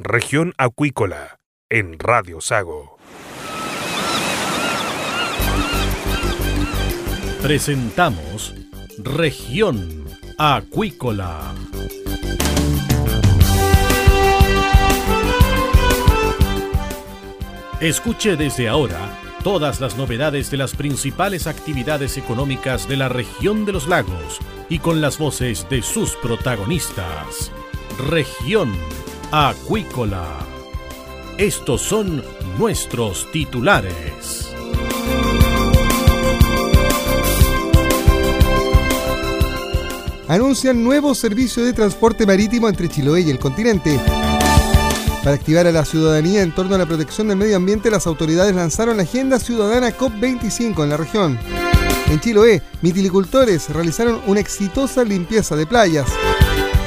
Región Acuícola en Radio Sago. Presentamos Región Acuícola. Escuche desde ahora todas las novedades de las principales actividades económicas de la región de los lagos y con las voces de sus protagonistas. Región Acuícola. Estos son nuestros titulares. Anuncian nuevo servicio de transporte marítimo entre Chiloé y el continente. Para activar a la ciudadanía en torno a la protección del medio ambiente, las autoridades lanzaron la Agenda Ciudadana COP25 en la región. En Chiloé, mitilicultores realizaron una exitosa limpieza de playas.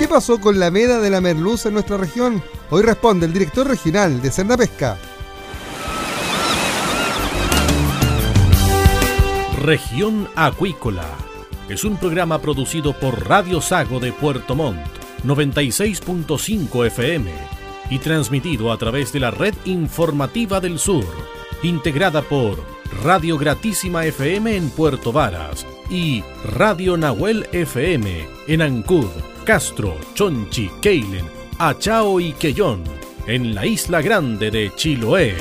¿Qué pasó con la veda de la merluza en nuestra región? Hoy responde el director regional de Cerna Pesca. Región Acuícola es un programa producido por Radio Sago de Puerto Montt, 96.5 FM y transmitido a través de la red informativa del sur, integrada por Radio Gratísima FM en Puerto Varas y Radio Nahuel FM en Ancud, Castro, Chonchi, Keilen, Achao y Quellón, en la isla grande de Chiloé.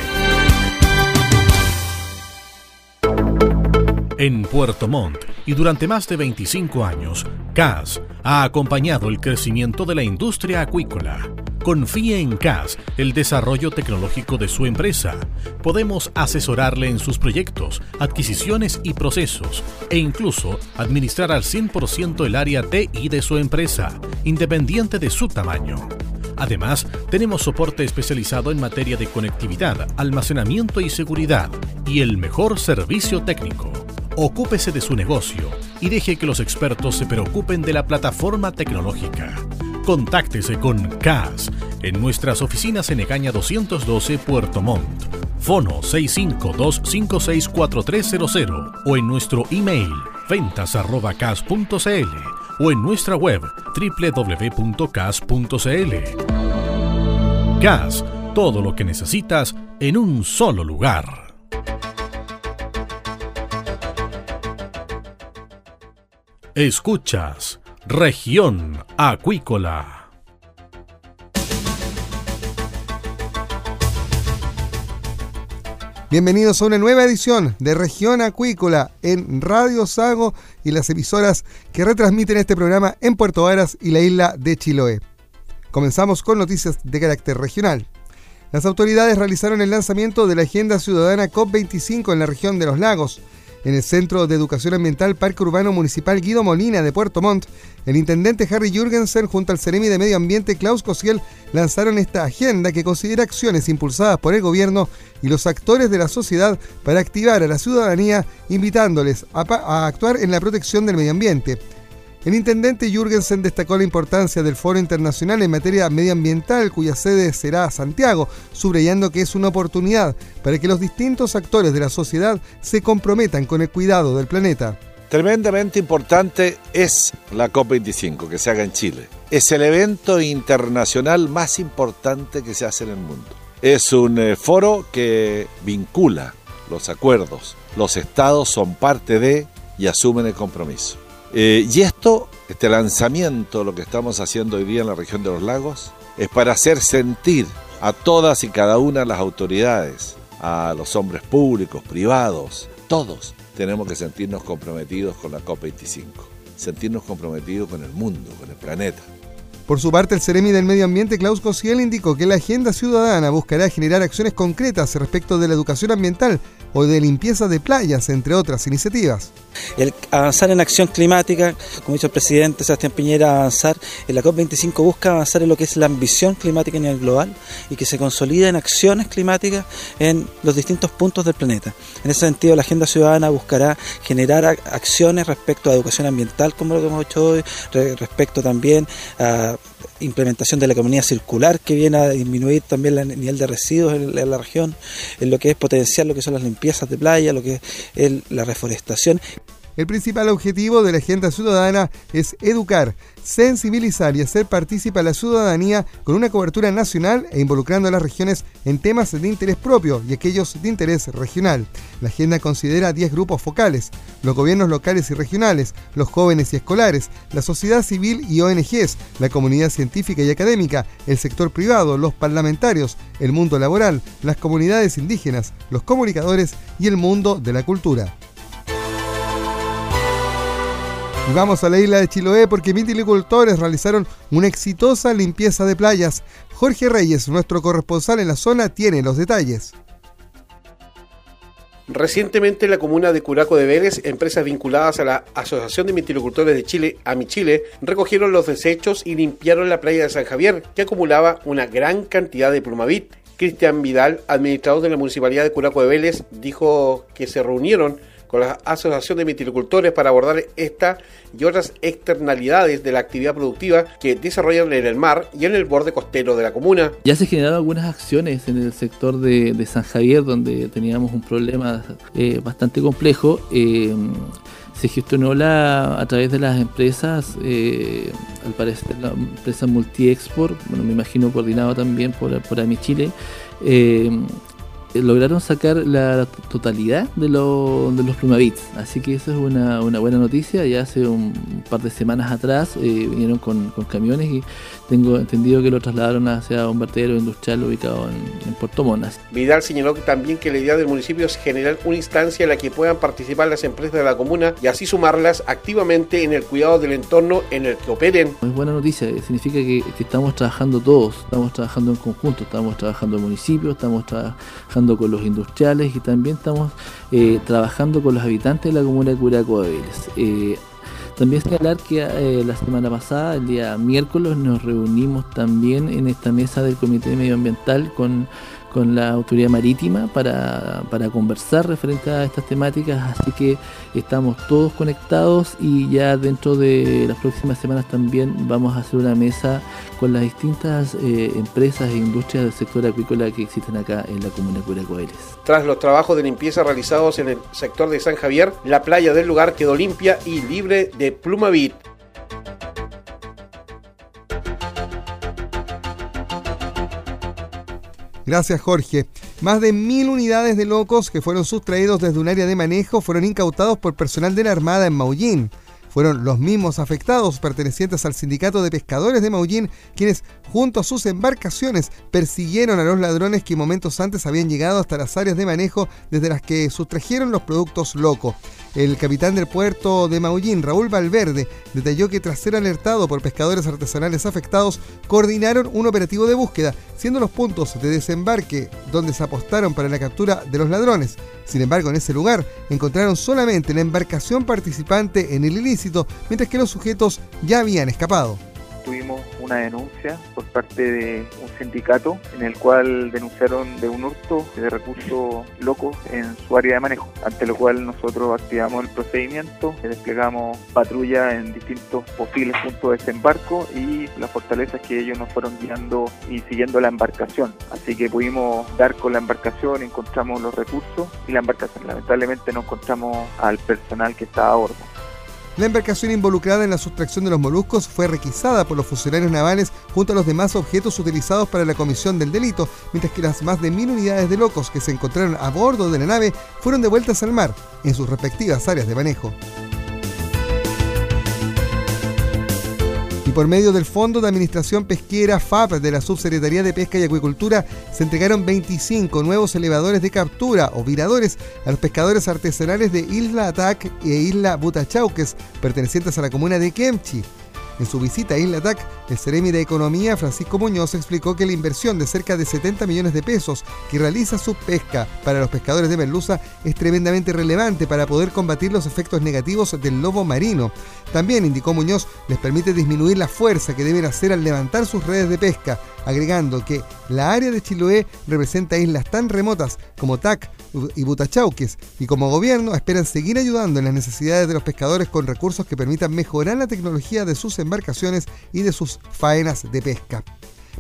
En Puerto Montt y durante más de 25 años, CAS ha acompañado el crecimiento de la industria acuícola. Confíe en CAS el desarrollo tecnológico de su empresa. Podemos asesorarle en sus proyectos, adquisiciones y procesos e incluso administrar al 100% el área TI de su empresa, independiente de su tamaño. Además, tenemos soporte especializado en materia de conectividad, almacenamiento y seguridad y el mejor servicio técnico. Ocúpese de su negocio y deje que los expertos se preocupen de la plataforma tecnológica. Contáctese con CAS en nuestras oficinas en Egaña 212 Puerto Montt. Fono 652564300 o en nuestro email ventas@cas.cl o en nuestra web www.cas.cl. CAS, todo lo que necesitas en un solo lugar. Escuchas Región Acuícola. Bienvenidos a una nueva edición de Región Acuícola en Radio Sago y las emisoras que retransmiten este programa en Puerto Varas y la isla de Chiloé. Comenzamos con noticias de carácter regional. Las autoridades realizaron el lanzamiento de la Agenda Ciudadana COP25 en la región de los lagos. En el Centro de Educación Ambiental Parque Urbano Municipal Guido Molina de Puerto Montt, el intendente Harry Jürgensen junto al Ceremi de Medio Ambiente Klaus Cosiel lanzaron esta agenda que considera acciones impulsadas por el gobierno y los actores de la sociedad para activar a la ciudadanía, invitándoles a, a actuar en la protección del medio ambiente. El intendente Jürgensen destacó la importancia del Foro Internacional en materia medioambiental, cuya sede será Santiago, subrayando que es una oportunidad para que los distintos actores de la sociedad se comprometan con el cuidado del planeta. Tremendamente importante es la COP25 que se haga en Chile. Es el evento internacional más importante que se hace en el mundo. Es un eh, foro que vincula los acuerdos. Los estados son parte de y asumen el compromiso. Eh, y esto, este lanzamiento, lo que estamos haciendo hoy día en la región de los lagos, es para hacer sentir a todas y cada una de las autoridades, a los hombres públicos, privados, todos tenemos que sentirnos comprometidos con la COP25, sentirnos comprometidos con el mundo, con el planeta. Por su parte, el Ceremi del Medio Ambiente, Klaus Cosiel, indicó que la agenda ciudadana buscará generar acciones concretas respecto de la educación ambiental o de limpieza de playas, entre otras iniciativas. El avanzar en acción climática, como dicho el presidente Sebastián Piñera, avanzar en la COP25 busca avanzar en lo que es la ambición climática a nivel global y que se consolida en acciones climáticas en los distintos puntos del planeta. En ese sentido, la agenda ciudadana buscará generar acciones respecto a educación ambiental, como lo que hemos hecho hoy, respecto también a implementación de la economía circular que viene a disminuir también el nivel de residuos en, la región, en lo que es potenciar lo que son las limpiezas de playa, lo que es la reforestación. El principal objetivo de la agenda ciudadana es educar, sensibilizar y hacer partícipe a la ciudadanía con una cobertura nacional e involucrando a las regiones en temas de interés propio y aquellos de interés regional. La agenda considera 10 grupos focales, los gobiernos locales y regionales, los jóvenes y escolares, la sociedad civil y ONGs, la comunidad científica y académica, el sector privado, los parlamentarios, el mundo laboral, las comunidades indígenas, los comunicadores y el mundo de la cultura. Vamos a la isla de Chiloé porque vitilicultores realizaron una exitosa limpieza de playas. Jorge Reyes, nuestro corresponsal en la zona, tiene los detalles. Recientemente la comuna de Curaco de Vélez, empresas vinculadas a la Asociación de Viticultores de Chile, AmiChile, recogieron los desechos y limpiaron la playa de San Javier, que acumulaba una gran cantidad de plumavit. Cristian Vidal, administrador de la Municipalidad de Curaco de Vélez, dijo que se reunieron con la Asociación de Viticultores para abordar esta y otras externalidades de la actividad productiva que desarrollan en el mar y en el borde costero de la comuna. Ya se generaron algunas acciones en el sector de, San Javier, donde teníamos un problema eh, bastante complejo. Eh, se gestionó a través de las empresas, eh, al parecer la empresa Multi-Export, bueno, me imagino coordinado también por, por AMI Chile, eh, lograron sacar la totalidad de, lo, de los plumavits. Así que eso es una, una, buena noticia. Ya hace un par de semanas atrás eh, vinieron con, con, camiones y tengo entendido que lo trasladaron hacia un vertedero industrial ubicado en, Puerto Monas. Vidal señaló que también que la idea del municipio es generar una instancia en la que puedan participar las empresas de la comuna y así sumarlas activamente en el cuidado del entorno en el que operen. Es buena noticia, significa que, que estamos trabajando todos, estamos trabajando en conjunto, estamos trabajando en municipio, estamos trabajando con los industriales y también estamos eh, trabajando con los habitantes de la comuna de Curaco de Vélez. Eh, también señalar que eh, la semana pasada, el día miércoles, nos reunimos también en esta mesa del Comité Medioambiental con con la autoridad marítima para, conversar referente a estas temáticas, así que estamos todos conectados y ya dentro de las próximas semanas también vamos a hacer una mesa con las distintas eh, empresas e industrias del sector acuícola que existen acá en la comuna de Curacoeles. Tras los trabajos de limpieza realizados en el sector de San Javier, la playa del lugar quedó limpia y libre de plumavit. Gracias, Jorge. Más de mil unidades de locos que fueron sustraídos desde un área de manejo fueron incautados por personal de la Armada en Maullín. Fueron los mismos afectados pertenecientes al sindicato de pescadores de Maullín quienes junto a sus embarcaciones persiguieron a los ladrones que momentos antes habían llegado hasta las áreas de manejo desde las que sustrajeron los productos locos. El capitán del puerto de Maullín, Raúl Valverde, detalló que tras ser alertado por pescadores artesanales afectados, coordinaron un operativo de búsqueda, siendo los puntos de desembarque donde se apostaron para la captura de los ladrones. Sin embargo, en ese lugar encontraron solamente la embarcación participante en el ilícito, mientras que los sujetos ya habían escapado una denuncia por parte de un sindicato en el cual denunciaron de un hurto de recursos locos en su área de manejo, ante lo cual nosotros activamos el procedimiento, desplegamos patrulla en distintos posibles puntos de desembarco y las fortalezas que ellos nos fueron guiando y siguiendo la embarcación. Así que pudimos dar con la embarcación, encontramos los recursos y la embarcación. Lamentablemente no encontramos al personal que estaba a bordo. La embarcación involucrada en la sustracción de los moluscos fue requisada por los funcionarios navales junto a los demás objetos utilizados para la comisión del delito, mientras que las más de mil unidades de locos que se encontraron a bordo de la nave fueron devueltas al mar en sus respectivas áreas de manejo. Y por medio del Fondo de Administración Pesquera FAP de la Subsecretaría de Pesca y Acuicultura se entregaron 25 nuevos elevadores de captura o viradores a los pescadores artesanales de Isla Atac e Isla Butachauques, pertenecientes a la comuna de Kemchi. En su visita a Isla TAC, el Ceremi de Economía, Francisco Muñoz, explicó que la inversión de cerca de 70 millones de pesos que realiza su pesca para los pescadores de merluza es tremendamente relevante para poder combatir los efectos negativos del lobo marino. También, indicó Muñoz, les permite disminuir la fuerza que deben hacer al levantar sus redes de pesca, agregando que la área de Chiloé representa islas tan remotas como TAC y Butachauques y como gobierno esperan seguir ayudando en las necesidades de los pescadores con recursos que permitan mejorar la tecnología de sus embarcaciones y de sus faenas de pesca.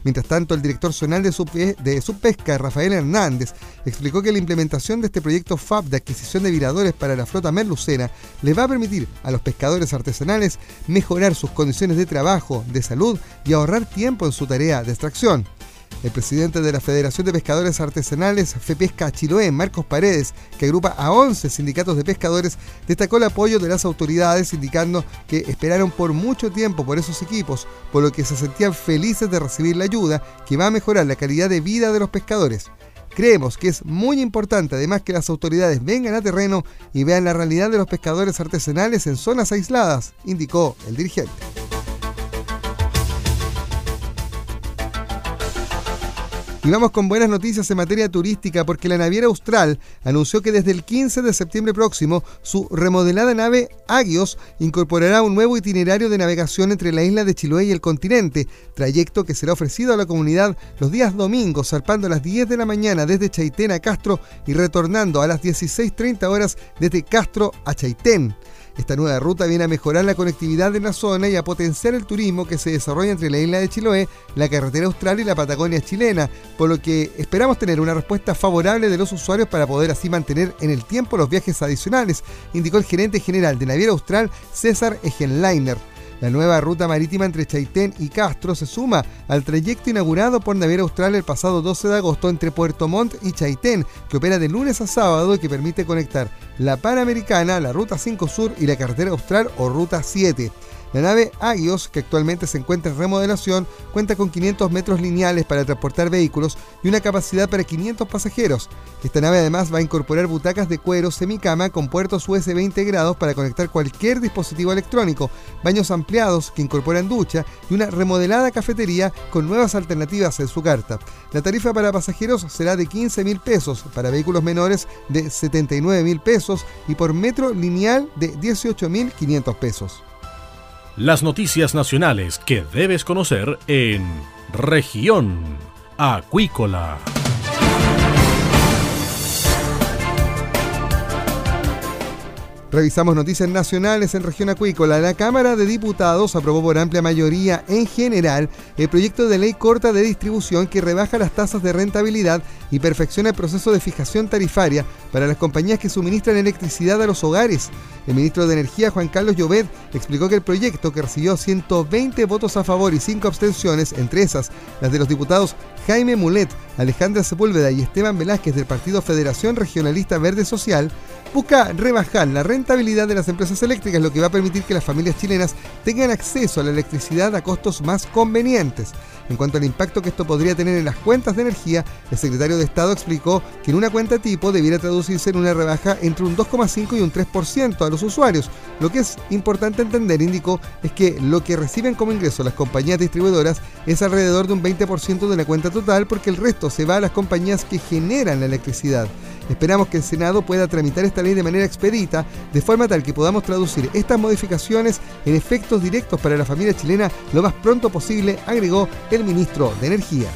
Mientras tanto, el director zonal de, Subpesca, Rafael Hernández, explicó que la implementación de este proyecto FAB de adquisición de viradores para la flota merlucena le va a permitir a los pescadores artesanales mejorar sus condiciones de trabajo, de salud y ahorrar tiempo en su tarea de extracción. El presidente de la Federación de Pescadores Artesanales, FEPESCA Chiloé, Marcos Paredes, que agrupa a 11 sindicatos de pescadores, destacó el apoyo de las autoridades, indicando que esperaron por mucho tiempo por esos equipos, por lo que se sentían felices de recibir la ayuda que va a mejorar la calidad de vida de los pescadores. Creemos que es muy importante además que las autoridades vengan a terreno y vean la realidad de los pescadores artesanales en zonas aisladas, indicó el dirigente. Y vamos con buenas noticias en materia turística porque la naviera Austral anunció que desde el 15 de septiembre próximo su remodelada nave Agios incorporará un nuevo itinerario de navegación entre la isla de Chiloé y el continente, trayecto que será ofrecido a la comunidad los días domingos, zarpando a las 10 de la mañana desde Chaitén a Castro y retornando a las 16.30 horas desde Castro a Chaitén. Esta nueva ruta viene a mejorar la conectividad de la zona y a potenciar el turismo que se desarrolla entre la isla de Chiloé, la carretera austral y la Patagonia chilena, por lo que esperamos tener una respuesta favorable de los usuarios para poder así mantener en el tiempo los viajes adicionales, indicó el gerente general de Naviera Austral, César Egenleiner. La nueva ruta marítima entre Chaitén y Castro se suma al trayecto inaugurado por Naviera Austral el pasado 12 de agosto entre Puerto Montt y Chaitén, que opera de lunes a sábado y que permite conectar la Panamericana, la Ruta 5 Sur y la Carretera Austral o Ruta 7. La nave Agios, que actualmente se encuentra en remodelación, cuenta con 500 metros lineales para transportar vehículos y una capacidad para 500 pasajeros. Esta nave además va a incorporar butacas de cuero semicama con puertos USB integrados para conectar cualquier dispositivo electrónico, baños ampliados que incorporan ducha y una remodelada cafetería con nuevas alternativas en su carta. La tarifa para pasajeros será de 15 mil pesos, para vehículos menores de 79 mil pesos y por metro lineal de 18 mil 500 pesos. Las noticias nacionales que debes conocer en región acuícola. Revisamos noticias nacionales en región acuícola. La Cámara de Diputados aprobó por amplia mayoría en general el proyecto de ley corta de distribución que rebaja las tasas de rentabilidad y perfecciona el proceso de fijación tarifaria para las compañías que suministran electricidad a los hogares. El ministro de Energía, Juan Carlos Llobet, explicó que el proyecto, que recibió 120 votos a favor y 5 abstenciones, entre esas las de los diputados Jaime Mulet, Alejandra Sepúlveda y Esteban Velázquez del Partido Federación Regionalista Verde Social, busca rebajar la rentabilidad de las empresas eléctricas, lo que va a permitir que las familias chilenas tengan acceso a la electricidad a costos más convenientes. En cuanto al impacto que esto podría tener en las cuentas de energía, el secretario de Estado explicó que en una cuenta tipo debiera traducirse en una rebaja entre un 2,5 y un 3% a los usuarios. Lo que es importante entender, indicó, es que lo que reciben como ingreso las compañías distribuidoras es alrededor de un 20% de la cuenta total porque el resto se va a las compañías que generan la electricidad. Esperamos que el Senado pueda tramitar esta ley de manera expedita, de forma tal que podamos traducir estas modificaciones en efectos directos para la familia chilena lo más pronto posible, agregó el ministro de Energía.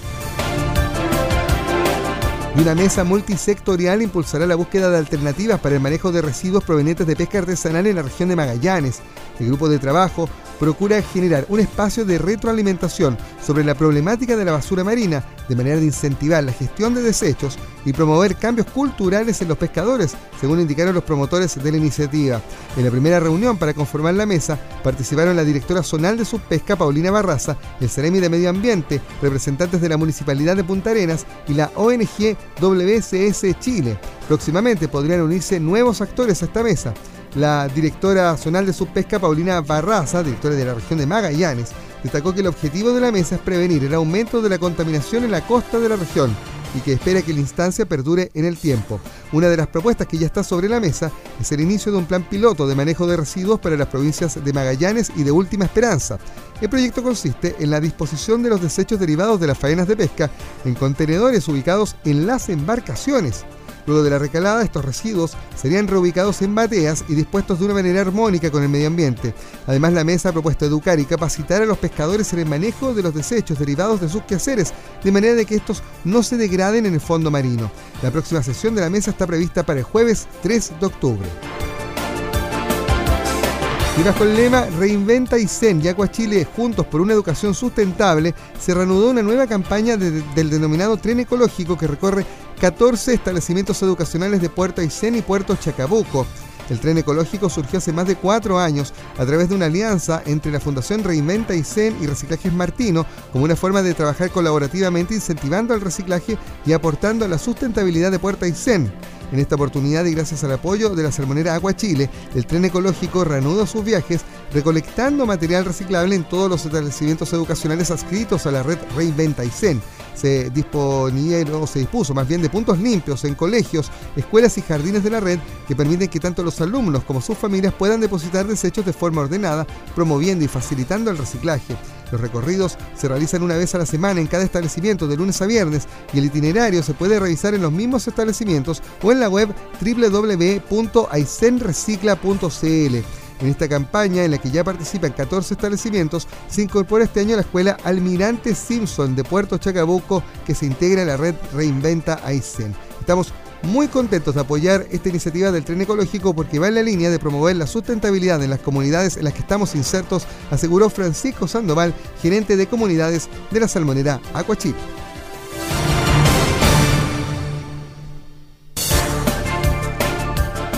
Y una mesa multisectorial impulsará la búsqueda de alternativas para el manejo de residuos provenientes de pesca artesanal en la región de Magallanes. El grupo de trabajo procura generar un espacio de retroalimentación sobre la problemática de la basura marina, de manera de incentivar la gestión de desechos y promover cambios culturales en los pescadores, según indicaron los promotores de la iniciativa. En la primera reunión para conformar la mesa participaron la directora zonal de Subpesca, Paulina Barraza, el Ceremi de Medio Ambiente, representantes de la Municipalidad de Punta Arenas y la ONG WCS Chile. Próximamente podrían unirse nuevos actores a esta mesa. La directora zonal de Subpesca, Paulina Barraza, directora de la región de Magallanes, destacó que el objetivo de la mesa es prevenir el aumento de la contaminación en la costa de la región. y que espera que la instancia perdure en el tiempo. Una de las propuestas que ya está sobre la mesa es el inicio de un plan piloto de manejo de residuos para las provincias de Magallanes y de Última Esperanza. El proyecto consiste en la disposición de los desechos derivados de las faenas de pesca en contenedores ubicados en las embarcaciones. Luego de la recalada, estos residuos serían reubicados en bateas y dispuestos de una manera armónica con el medio ambiente. Además, la mesa ha propuesto educar y capacitar a los pescadores en el manejo de los desechos derivados de sus quehaceres, de manera de que estos no se degraden en el fondo marino. La próxima sesión de la mesa está prevista para el jueves 3 de octubre. Y bajo el lema Reinventa ICEN y Aqua Chile juntos por una educación sustentable, se reanudó una nueva campaña del denominado tren ecológico que recorre 14 establecimientos educacionales de Puerto Aysén y Puerto Chacabuco. El tren ecológico surgió hace más de cuatro años a través de una alianza entre la Fundación Reinventa Aysén y Reciclajes Martino como una forma de trabajar colaborativamente incentivando el reciclaje y aportando a la sustentabilidad de Puerto Aysén. En esta oportunidad y gracias al apoyo de la salmonera Agua Chile, el tren ecológico reanuda sus viajes recolectando material reciclable en todos los establecimientos educacionales adscritos a la red Reinventa Aysén se disponía o se dispuso más bien de puntos limpios en colegios, escuelas y jardines de la red que permiten que tanto los alumnos como sus familias puedan depositar desechos de forma ordenada, promoviendo y facilitando el reciclaje. Los recorridos se realizan una vez a la semana en cada establecimiento de lunes a viernes y el itinerario se puede revisar en los mismos establecimientos o en la web www.aicenrecicla.cl. En esta campaña, en la que ya participan 14 establecimientos, se incorpora este año la escuela Almirante Simpson de Puerto Chacabuco, que se integra en la red Reinventa Aysén. Estamos muy contentos de apoyar esta iniciativa del tren ecológico porque va en la línea de promover la sustentabilidad en las comunidades en las que estamos insertos, aseguró Francisco Sandoval, gerente de comunidades de la salmonera Aquachip.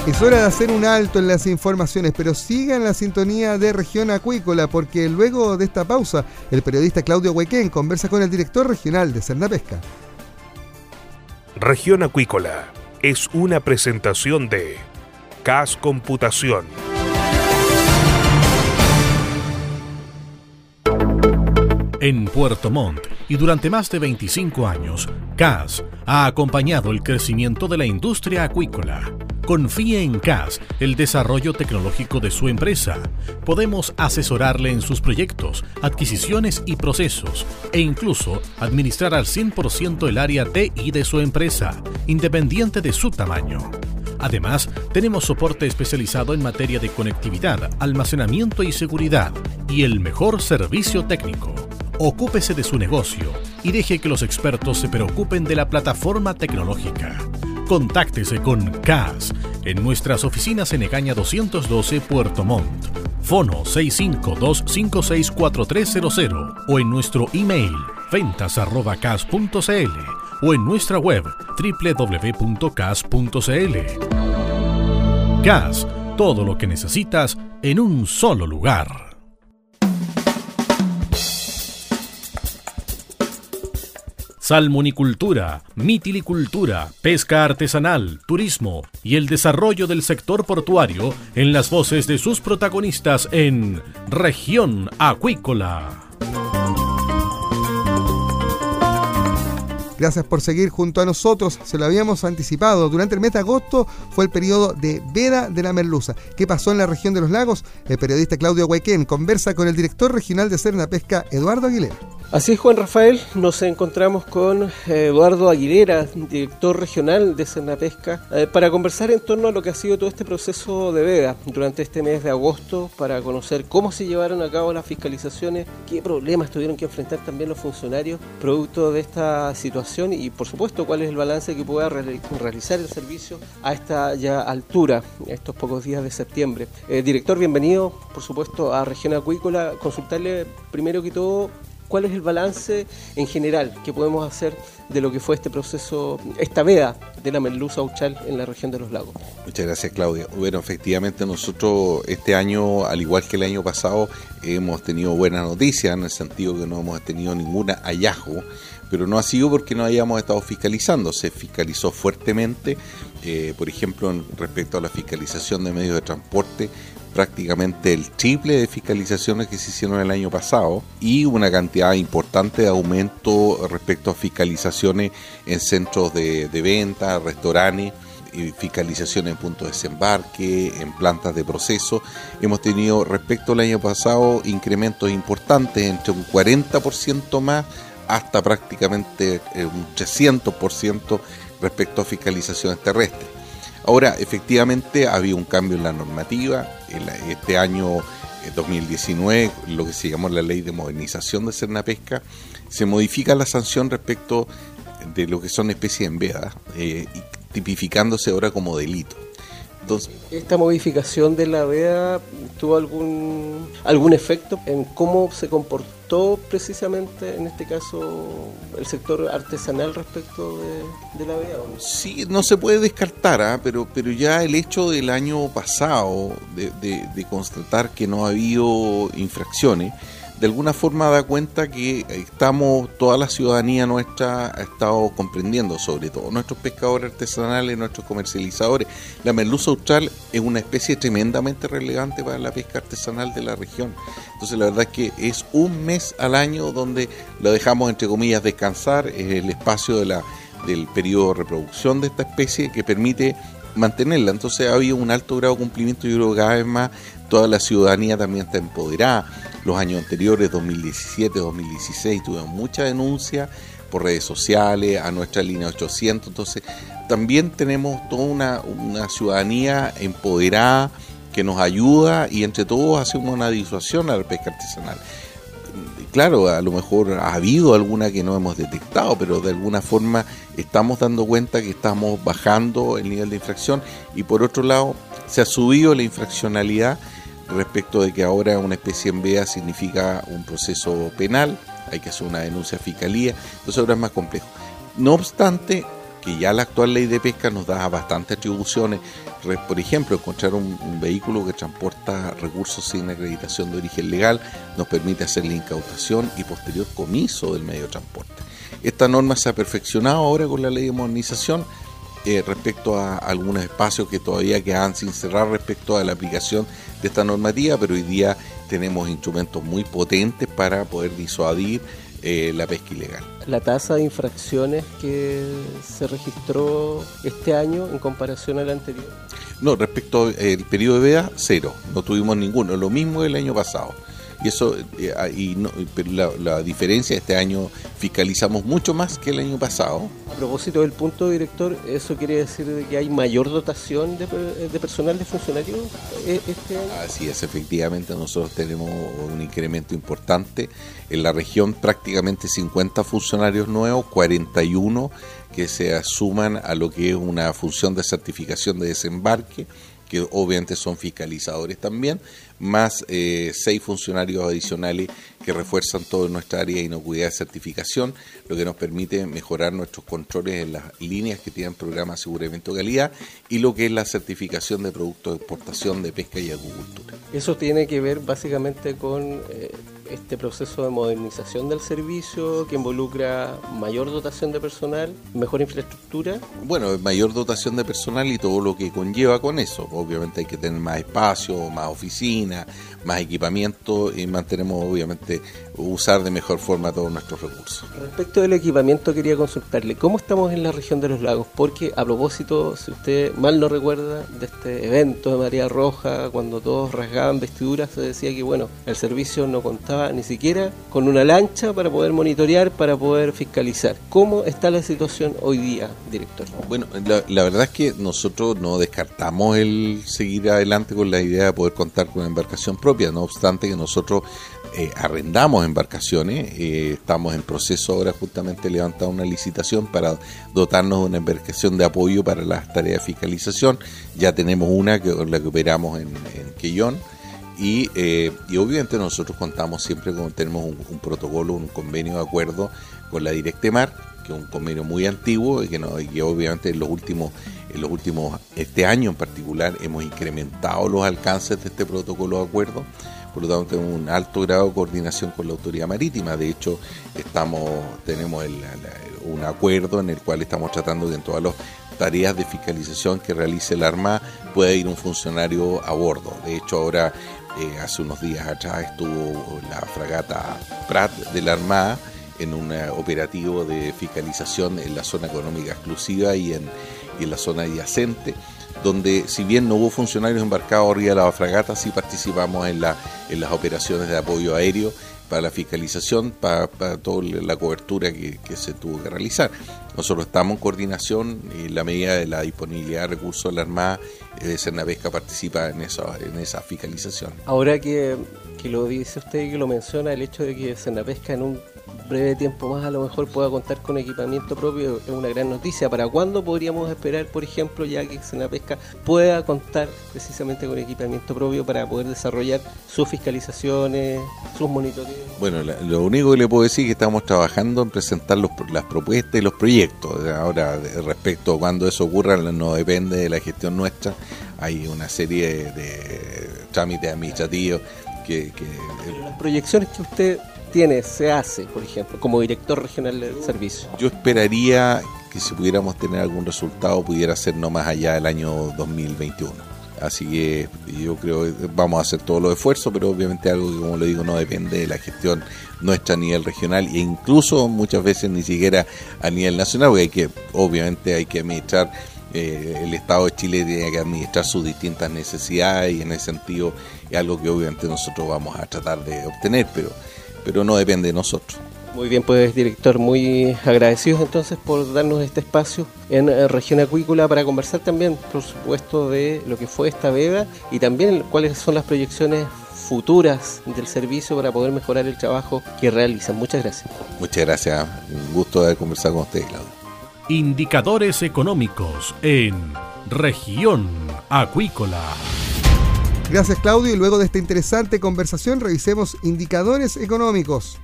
Es hora de hacer un alto en las informaciones, pero sigan la sintonía de Región Acuícola, porque luego de esta pausa, el periodista Claudio Huequén conversa con el director regional de Cernapesca. Región Acuícola es una presentación de CAS Computación. En Puerto Montt y durante más de 25 años, CAS ha acompañado el crecimiento de la industria acuícola Confíe en CAS, el desarrollo tecnológico de su empresa. Podemos asesorarle en sus proyectos, adquisiciones y procesos, e incluso administrar al 100% el área TI de su empresa, independiente de su tamaño. Además, tenemos soporte especializado en materia de conectividad, almacenamiento y seguridad, y el mejor servicio técnico. Ocúpese de su negocio y deje que los expertos se preocupen de la plataforma tecnológica. Contáctese con CAS en nuestras oficinas en Egaña 212 Puerto Montt. Fono 652564300 o en nuestro email ventas.cas.cl o en nuestra web www.cas.cl. CAS, todo lo que necesitas en un solo lugar. Salmonicultura, mitilicultura, pesca artesanal, turismo y el desarrollo del sector portuario en las voces de sus protagonistas en Región Acuícola. Gracias por seguir junto a nosotros. Se lo habíamos anticipado. Durante el mes de agosto fue el periodo de veda de la merluza. ¿Qué pasó en la región de los lagos? El periodista Claudio Huequén conversa con el director regional de Serna Pesca, Eduardo Aguilera. Así es, Juan Rafael, nos encontramos con eh, Eduardo Aguilera, director regional de Cernapesca, eh, para conversar en torno a lo que ha sido todo este proceso de veda durante este mes de agosto, para conocer cómo se llevaron a cabo las fiscalizaciones, qué problemas tuvieron que enfrentar también los funcionarios producto de esta situación y, por supuesto, cuál es el balance que pueda realizar el servicio a esta ya altura, estos pocos días de septiembre. Eh, director, bienvenido, por supuesto, a Región Acuícola. Consultarle primero que todo ¿Cuál es el balance en general que podemos hacer de lo que fue este proceso, esta veda de la merluza auchal en la región de los lagos? Muchas gracias, Claudia. Bueno, efectivamente nosotros este año, al igual que el año pasado, hemos tenido buenas noticias en el sentido que no hemos tenido ningún hallazgo, pero no ha sido porque no hayamos estado fiscalizando. Se fiscalizó fuertemente, eh, por ejemplo, respecto a la fiscalización de medios de transporte prácticamente el triple de fiscalizaciones que se hicieron el año pasado y una cantidad importante de aumento respecto a fiscalizaciones en centros de, venta, restaurantes fiscalización en puntos de desembarque, en plantas de proceso. Hemos tenido respecto al año pasado incrementos importantes, entre un 40% más hasta prácticamente eh, un 300% respecto a fiscalizaciones terrestres. Ahora, efectivamente, había un cambio en la normativa. Este año 2019, eh, lo que se llamó la ley de modernización de Cernapesca, se modifica la sanción respecto de lo que son especies en veda, eh, tipificándose ahora como delito. ¿Esta modificación de la veda tuvo algún, algún efecto en cómo se comportó precisamente, en este caso, el sector artesanal respecto de, la veda? Sí, no se puede descartar, ¿ah? pero, pero ya el hecho del año pasado de, de constatar que no ha habido infracciones, de alguna forma da cuenta que estamos, toda la ciudadanía nuestra ha estado comprendiendo, sobre todo nuestros pescadores artesanales, nuestros comercializadores. La merluza austral es una especie tremendamente relevante para la pesca artesanal de la región. Entonces la verdad es que es un mes al año donde lo dejamos entre comillas descansar, es el espacio de la, del periodo de reproducción de esta especie que permite mantenerla. Entonces ha habido un alto grado de cumplimiento yo creo que cada vez más toda la ciudadanía también está empoderada. Los años anteriores, 2017, 2016, tuvimos mucha denuncia por redes sociales, a nuestra línea 800. Entonces, también tenemos toda una, una ciudadanía empoderada que nos ayuda y entre todos hacemos una disuasión a la pesca artesanal. Claro, a lo mejor ha habido alguna que no hemos detectado, pero de alguna forma estamos dando cuenta que estamos bajando el nivel de infracción y por otro lado se ha subido la infraccionalidad respecto de que ahora una especie en vea significa un proceso penal, hay que hacer una denuncia a fiscalía, entonces ahora es más complejo. No obstante, que ya la actual ley de pesca nos da bastantes atribuciones, por ejemplo, encontrar un, vehículo que transporta recursos sin acreditación de origen legal nos permite hacer la incautación y posterior comiso del medio de transporte. Esta norma se ha perfeccionado ahora con la ley de modernización eh, respecto a algunos espacios que todavía quedan sin cerrar respecto a la aplicación de esta normativa, pero hoy día tenemos instrumentos muy potentes para poder disuadir eh, la pesca ilegal. La tasa de infracciones que se registró este año en comparación al anterior. No, respecto al periodo de veda, cero, no tuvimos ninguno, lo mismo el año pasado. Y eso, eh, ah, y no, la, la, diferencia, este año fiscalizamos mucho más que el año pasado. A propósito del punto, director, ¿eso quiere decir que hay mayor dotación de, de personal de funcionarios eh, este año? Así es, efectivamente nosotros tenemos un incremento importante. En la región prácticamente 50 funcionarios nuevos, 41 que se suman a lo que es una función de certificación de desembarque que obviamente son fiscalizadores también, más eh, seis funcionarios adicionales que refuerzan toda nuestra área de inocuidad de certificación, lo que nos permite mejorar nuestros controles en las líneas que tienen programa de aseguramiento de calidad y lo que es la certificación de productos de exportación de pesca y agricultura. Eso tiene que ver básicamente con eh, este proceso de modernización del servicio que involucra mayor dotación de personal, mejor infraestructura. Bueno, mayor dotación de personal y todo lo que conlleva con eso. Obviamente hay que tener más espacio, más oficina, más equipamiento y mantenemos obviamente usar de mejor forma todos nuestros recursos. Respecto del equipamiento quería consultarle, ¿cómo estamos en la región de los lagos? Porque a propósito, si usted mal no recuerda, de este evento de María Roja, cuando todos rasgaban vestiduras, se decía que bueno, el servicio no contaba ni siquiera con una lancha para poder monitorear, para poder fiscalizar. ¿Cómo está la situación hoy día, director? Bueno, la, verdad es que nosotros no descartamos el seguir adelante con la idea de poder contar con una embarcación propia, no obstante que nosotros eh, arrendamos embarcaciones, eh, estamos en proceso ahora justamente levantar una licitación para dotarnos de una embarcación de apoyo para las tareas de fiscalización, ya tenemos una que la que operamos en, en y, eh, y, obviamente nosotros contamos siempre con, tenemos un, protocolo, un convenio de acuerdo con la Directemar, que es un convenio muy antiguo y que, no, y que obviamente en los últimos en los últimos este año en particular hemos incrementado los alcances de este protocolo de acuerdo por lo tanto tenemos un alto grado de coordinación con la autoridad marítima. De hecho, estamos tenemos un acuerdo en el cual estamos tratando que en todos los tareas de fiscalización que realice la Armada pueda ir un funcionario a bordo. De hecho, ahora, eh, hace unos días atrás, estuvo la fragata Prat de la Armada en un operativo de fiscalización en la zona económica exclusiva y en, la zona adyacente donde si bien no hubo funcionarios embarcados arriba de la fragata, sí participamos en las operaciones de apoyo aéreo para la fiscalización, para, toda la cobertura que, se tuvo que realizar. Nosotros estamos en coordinación y en la medida de la disponibilidad de recursos de la Armada, eh, Cernapesca participa en esa, en esa fiscalización. Ahora que, que lo dice usted y que lo menciona, el hecho de que Cernapesca en un breve tiempo más a lo mejor pueda contar con equipamiento propio es una gran noticia. ¿Para cuándo podríamos esperar, por ejemplo, ya que Senapesca pueda contar precisamente con equipamiento propio para poder desarrollar sus fiscalizaciones, sus monitoreos? Bueno, lo único que le puedo decir es que estamos trabajando en presentar las propuestas y los proyectos. Ahora, respecto a cuándo eso ocurra, no depende de la gestión nuestra. Hay una serie de, trámites administrativos que, que... las proyecciones que usted tiene, se hace, por ejemplo, como director regional del servicio? Yo esperaría que si pudiéramos tener algún resultado pudiera ser no más allá del año 2021. Así que yo creo que vamos a hacer todos los esfuerzos, pero obviamente algo que, como le digo, no depende de la gestión nuestra a nivel regional e incluso muchas veces ni siquiera a nivel nacional, porque hay que, obviamente hay que administrar, eh, el Estado de Chile tiene que administrar sus distintas necesidades y en ese sentido es algo que obviamente nosotros vamos a tratar de obtener, pero pero no depende de nosotros. Muy bien, pues director, muy agradecidos entonces por darnos este espacio en eh, región acuícola para conversar también, por supuesto, de lo que fue esta veda y también cuáles son las proyecciones futuras del servicio para poder mejorar el trabajo que realizan. Muchas gracias. Muchas gracias, un gusto de conversar con ustedes, Claudio. Indicadores económicos en región acuícola. Gracias Claudio y luego de esta interesante conversación revisemos indicadores económicos.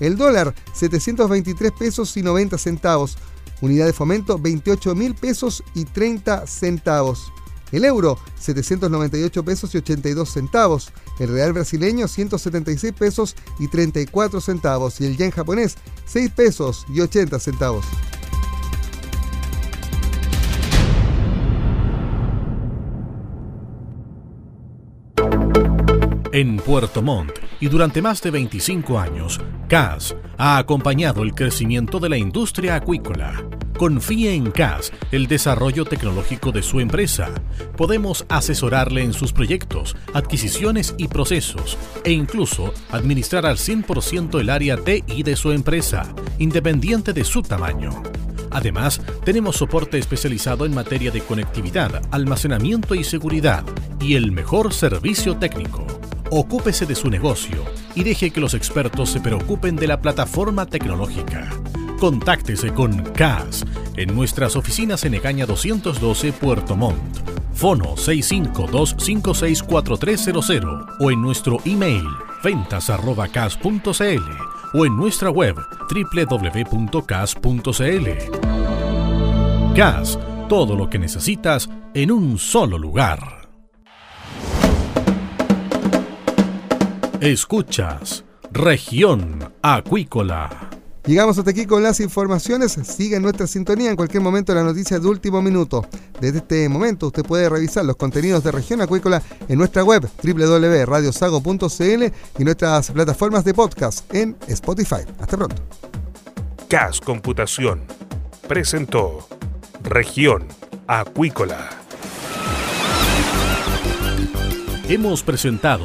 El dólar 723 pesos y 90 centavos. Unidad de fomento 28 mil pesos y 30 centavos. El euro 798 pesos y 82 centavos. El real brasileño 176 pesos y 34 centavos. Y el yen japonés 6 pesos y 80 centavos. En Puerto Montt y durante más de 25 años, CAS ha acompañado el crecimiento de la industria acuícola. Confíe en CAS el desarrollo tecnológico de su empresa. Podemos asesorarle en sus proyectos, adquisiciones y procesos e incluso administrar al 100% el área TI de su empresa, independiente de su tamaño. Además, tenemos soporte especializado en materia de conectividad, almacenamiento y seguridad y el mejor servicio técnico. Ocúpese de su negocio y deje que los expertos se preocupen de la plataforma tecnológica. Contáctese con CAS en nuestras oficinas en Egaña 212 Puerto Montt. Fono 652564300 o en nuestro email ventas.cas.cl o en nuestra web www.cas.cl. CAS, todo lo que necesitas en un solo lugar. Escuchas Región Acuícola. Llegamos hasta aquí con las informaciones. Sigue nuestra sintonía en cualquier momento las noticias de último minuto. Desde este momento usted puede revisar los contenidos de Región Acuícola en nuestra web www.radiosago.cl y nuestras plataformas de podcast en Spotify. Hasta pronto. CAS Computación presentó Región Acuícola. Hemos presentado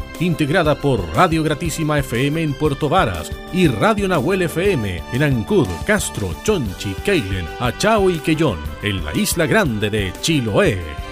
integrada por Radio Gratísima FM en Puerto Varas y Radio Nahuel FM en Ancud, Castro, Chonchi, Keilen, Achao y Quellón, en la isla grande de Chiloé.